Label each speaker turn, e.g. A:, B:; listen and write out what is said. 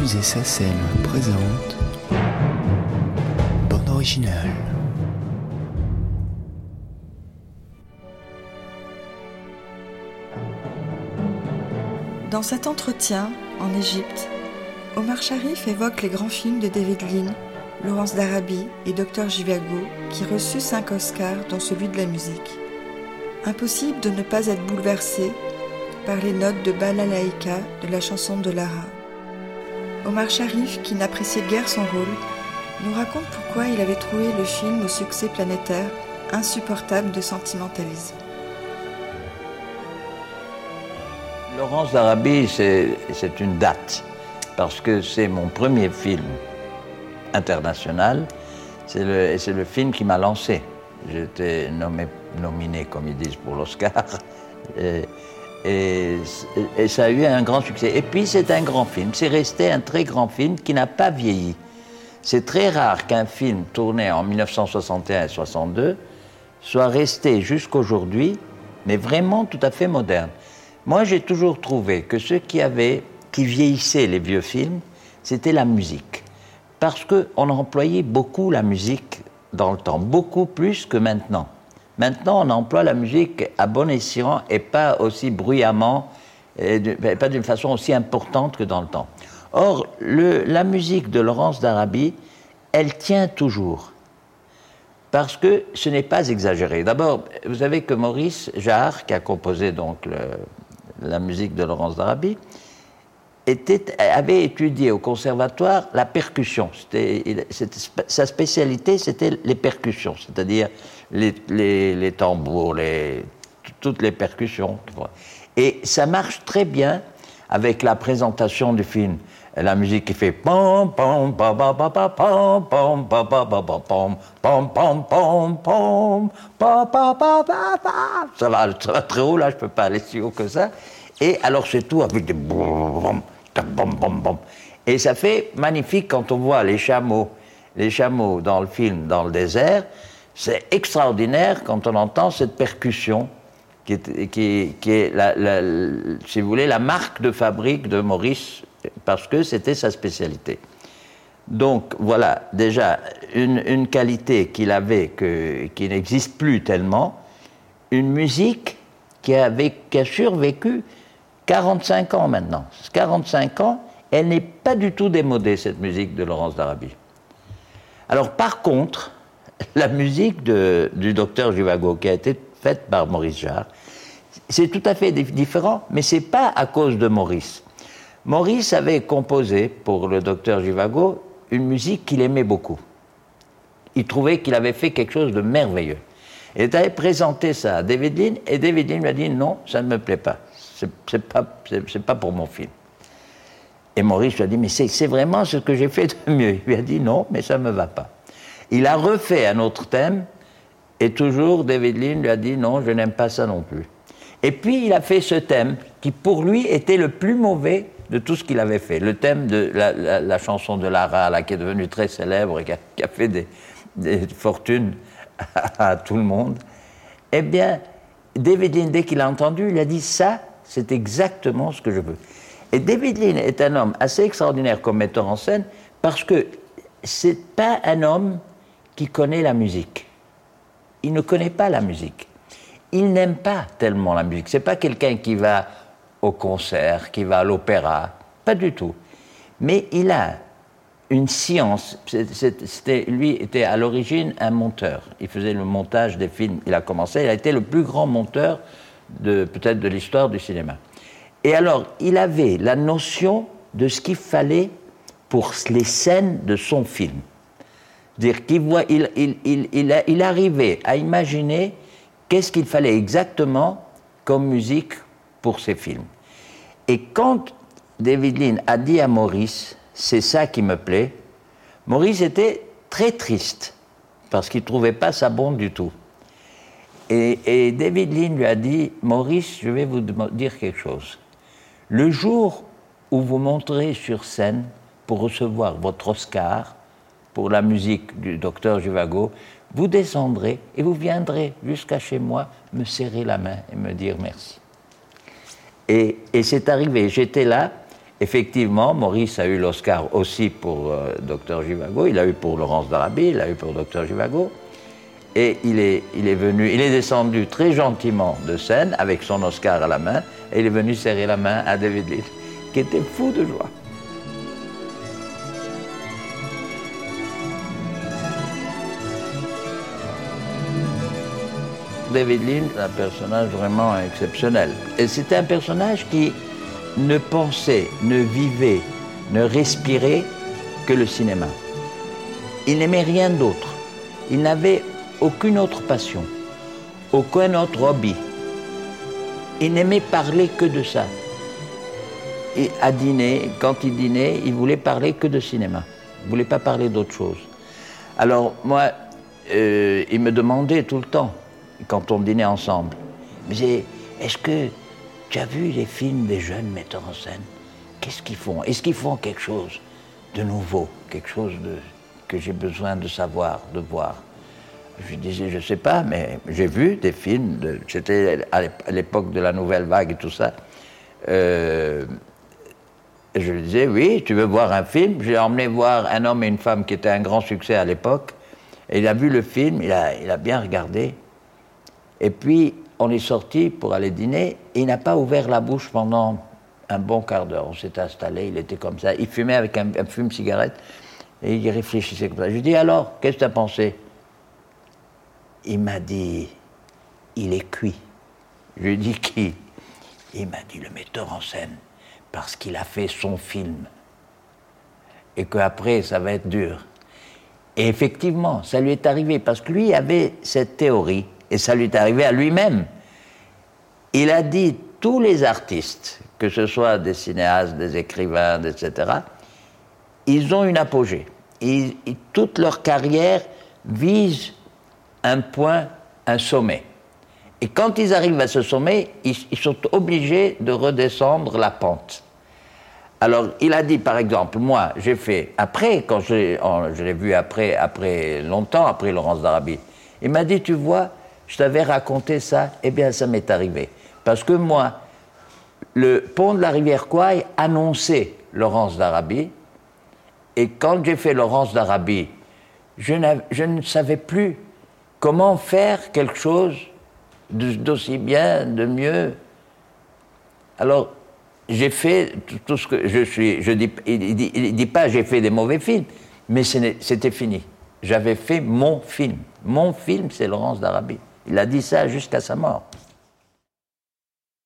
A: Musée présente Bande originale.
B: Dans cet entretien, en Égypte, Omar Sharif évoque les grands films de David Lean, Laurence d'Arabie et Dr Givago, qui reçut cinq Oscars, dont celui de la musique. Impossible de ne pas être bouleversé par les notes de Balalaïka de la chanson de Lara. Omar Sharif, qui n'appréciait guère son rôle, nous raconte pourquoi il avait trouvé le film au succès planétaire insupportable de sentimentalisme.
C: Laurence d'Arabie, c'est une date, parce que c'est mon premier film international, c'est le, le film qui m'a lancé. J'étais nominé, comme ils disent, pour l'Oscar. Et, ça a eu un grand succès. Et puis c'est un grand film, c'est resté un très grand film qui n'a pas vieilli. C'est très rare qu'un film tourné en 1961 et 62 soit resté jusqu'aujourd'hui, mais vraiment tout à fait moderne. Moi j'ai toujours trouvé que ce qui avait, qui vieillissait les vieux films, c'était la musique. Parce qu'on employait beaucoup la musique dans le temps, beaucoup plus que maintenant. Maintenant, on emploie la musique à bon escient et pas aussi bruyamment, et pas d'une façon aussi importante que dans le temps. Or, la musique de Laurence d'Arabie, elle tient toujours. Parce que ce n'est pas exagéré. D'abord, vous savez que Maurice Jarre, qui a composé donc la musique de Laurence d'Arabie, avait étudié au conservatoire la percussion. sa spécialité, c'était les percussions, c'est-à-dire les, tambours, toutes les percussions. Et ça marche très bien avec la présentation du film. La musique qui fait pom pom pom pom pom pom pom pom pom ça va, ça va très haut là, je peux pas aller si haut que ça. Et alors c'est tout avec des Et ça fait magnifique quand on voit les chameaux, les chameaux dans le film dans le désert. C'est extraordinaire quand on entend cette percussion qui est, qui, est la, si vous voulez, la marque de fabrique de Maurice, parce que c'était sa spécialité. Donc voilà, déjà, une, qualité qu'il avait que, qui n'existe plus tellement, une musique qui, qui a survécu 45 ans maintenant. 45 ans, elle n'est pas du tout démodée, cette musique de Laurence d'Arabie. Alors par contre, la musique du docteur Givago, qui a été faite par Maurice Jarre, c'est tout à fait différent, mais ce n'est pas à cause de Maurice. Maurice avait composé pour le docteur Givago une musique qu'il aimait beaucoup. Il trouvait qu'il avait fait quelque chose de merveilleux. Il avait présenté ça à David Lean, et David Lean lui a dit non, ça ne me plaît pas. C'est pas, pas pour mon film. Et Maurice lui a dit, mais c'est vraiment ce que j'ai fait de mieux. Il lui a dit, non, mais ça ne me va pas. Il a refait un autre thème, et toujours David Lean lui a dit, non, je n'aime pas ça non plus. Et puis il a fait ce thème, qui pour lui était le plus mauvais de tout ce qu'il avait fait. Le thème de la, chanson de Lara, qui est devenue très célèbre et qui a, fait des, des fortunes à, tout le monde. Eh bien, David Lean, dès qu'il a entendu, il a dit, ça, c'est exactement ce que je veux. Et David Lean est un homme assez extraordinaire comme metteur en scène parce que c'est pas un homme qui connaît la musique. Il ne connaît pas la musique. Il n'aime pas tellement la musique. C'est pas quelqu'un qui va au concert, qui va à l'opéra, pas du tout. Mais il a une science. lui était à l'origine un monteur. Il faisait le montage des films. Il a commencé. Il a été le plus grand monteur peut-être de l'histoire du cinéma. Et alors, il avait la notion de ce qu'il fallait pour les scènes de son film. C'est-à-dire qu'il voit, il, il, il, arrivait à imaginer qu'est-ce qu'il fallait exactement comme musique pour ses films. Et quand David Lean a dit à Maurice, c'est ça qui me plaît, Maurice était très triste parce qu'il ne trouvait pas ça bon du tout. Et, David Lean lui a dit, Maurice, je vais vous dire quelque chose. Le jour où vous monterez sur scène pour recevoir votre Oscar pour la musique du docteur Juvago, vous descendrez et vous viendrez jusqu'à chez moi me serrer la main et me dire merci. Et, c'est arrivé, j'étais là, Effectivement, Maurice a eu l'Oscar aussi pour euh, Docteur Givago, il a eu pour Laurence d'Arabie, il a eu pour Docteur Givago. Et il est, il est venu, il est descendu très gentiment de scène avec son Oscar à la main, et il est venu serrer la main à David Lynch, qui était fou de joie. David Lynch est un personnage vraiment exceptionnel. Et c'était un personnage qui ne pensait, ne vivait, ne respirait que le cinéma. Il n'aimait rien d'autre. Il n'avait aucune autre passion, aucun autre hobby. Il n'aimait parler que de ça. Et à dîner, quand il dînait, il voulait parler que de cinéma. Il ne voulait pas parler d'autre chose. Alors moi, euh, il me demandait tout le temps, quand on dînait ensemble, il me disait, est-ce que tu as vu les films des jeunes metteurs en scène? Qu'est-ce qu'ils font? Est-ce qu'ils font quelque chose de nouveau Quelque chose que j'ai besoin de savoir, de voir? Je disais, je sais pas, mais j'ai vu des films, c'était à l'époque de la nouvelle vague et tout ça. Euh, je lui disais, oui, tu veux voir un film? J'ai emmené voir Un homme et une femme qui était un grand succès à l'époque. Et il a vu le film, il a, bien regardé. Et puis, on est sorti pour aller dîner il n'a pas ouvert la bouche pendant un bon quart d'heure. On s'est installé, il était comme ça. Il fumait avec un, fume-cigarette et il réfléchissait comme ça. Je lui dit alors, qu'est-ce que tu as pensé? Il m'a dit il est cuit. Je lui ai dit qui? Il m'a dit le metteur en scène, parce qu'il a fait son film. Et qu'après, ça va être dur. Et effectivement, ça lui est arrivé, parce que lui avait cette théorie et ça lui est arrivé à lui-même. Il a dit tous les artistes, que ce soit des cinéastes, des écrivains, etc., ils ont une apogée. Et, toute leur carrière vise un point, un sommet. Et quand ils arrivent à ce sommet, ils, sont obligés de redescendre la pente. Alors, il a dit, par exemple, moi, j'ai fait, après, quand je, l'ai vu après, après, longtemps après Laurence d'Arabie, il m'a dit, tu vois, je t'avais raconté ça, eh bien ça m'est arrivé. Parce que moi, le pont de la rivière Kouai annonçait Laurence d'Arabie, et quand j'ai fait Laurence d'Arabie, je, ne savais plus comment faire quelque chose d'aussi bien, de mieux? Alors, j'ai fait tout, ce que je suis. Je dis, il ne dit, pas j'ai fait des mauvais films, mais c'était fini. J'avais fait mon film. Mon film, c'est Laurence d'Arabie. Il a dit ça jusqu'à sa mort.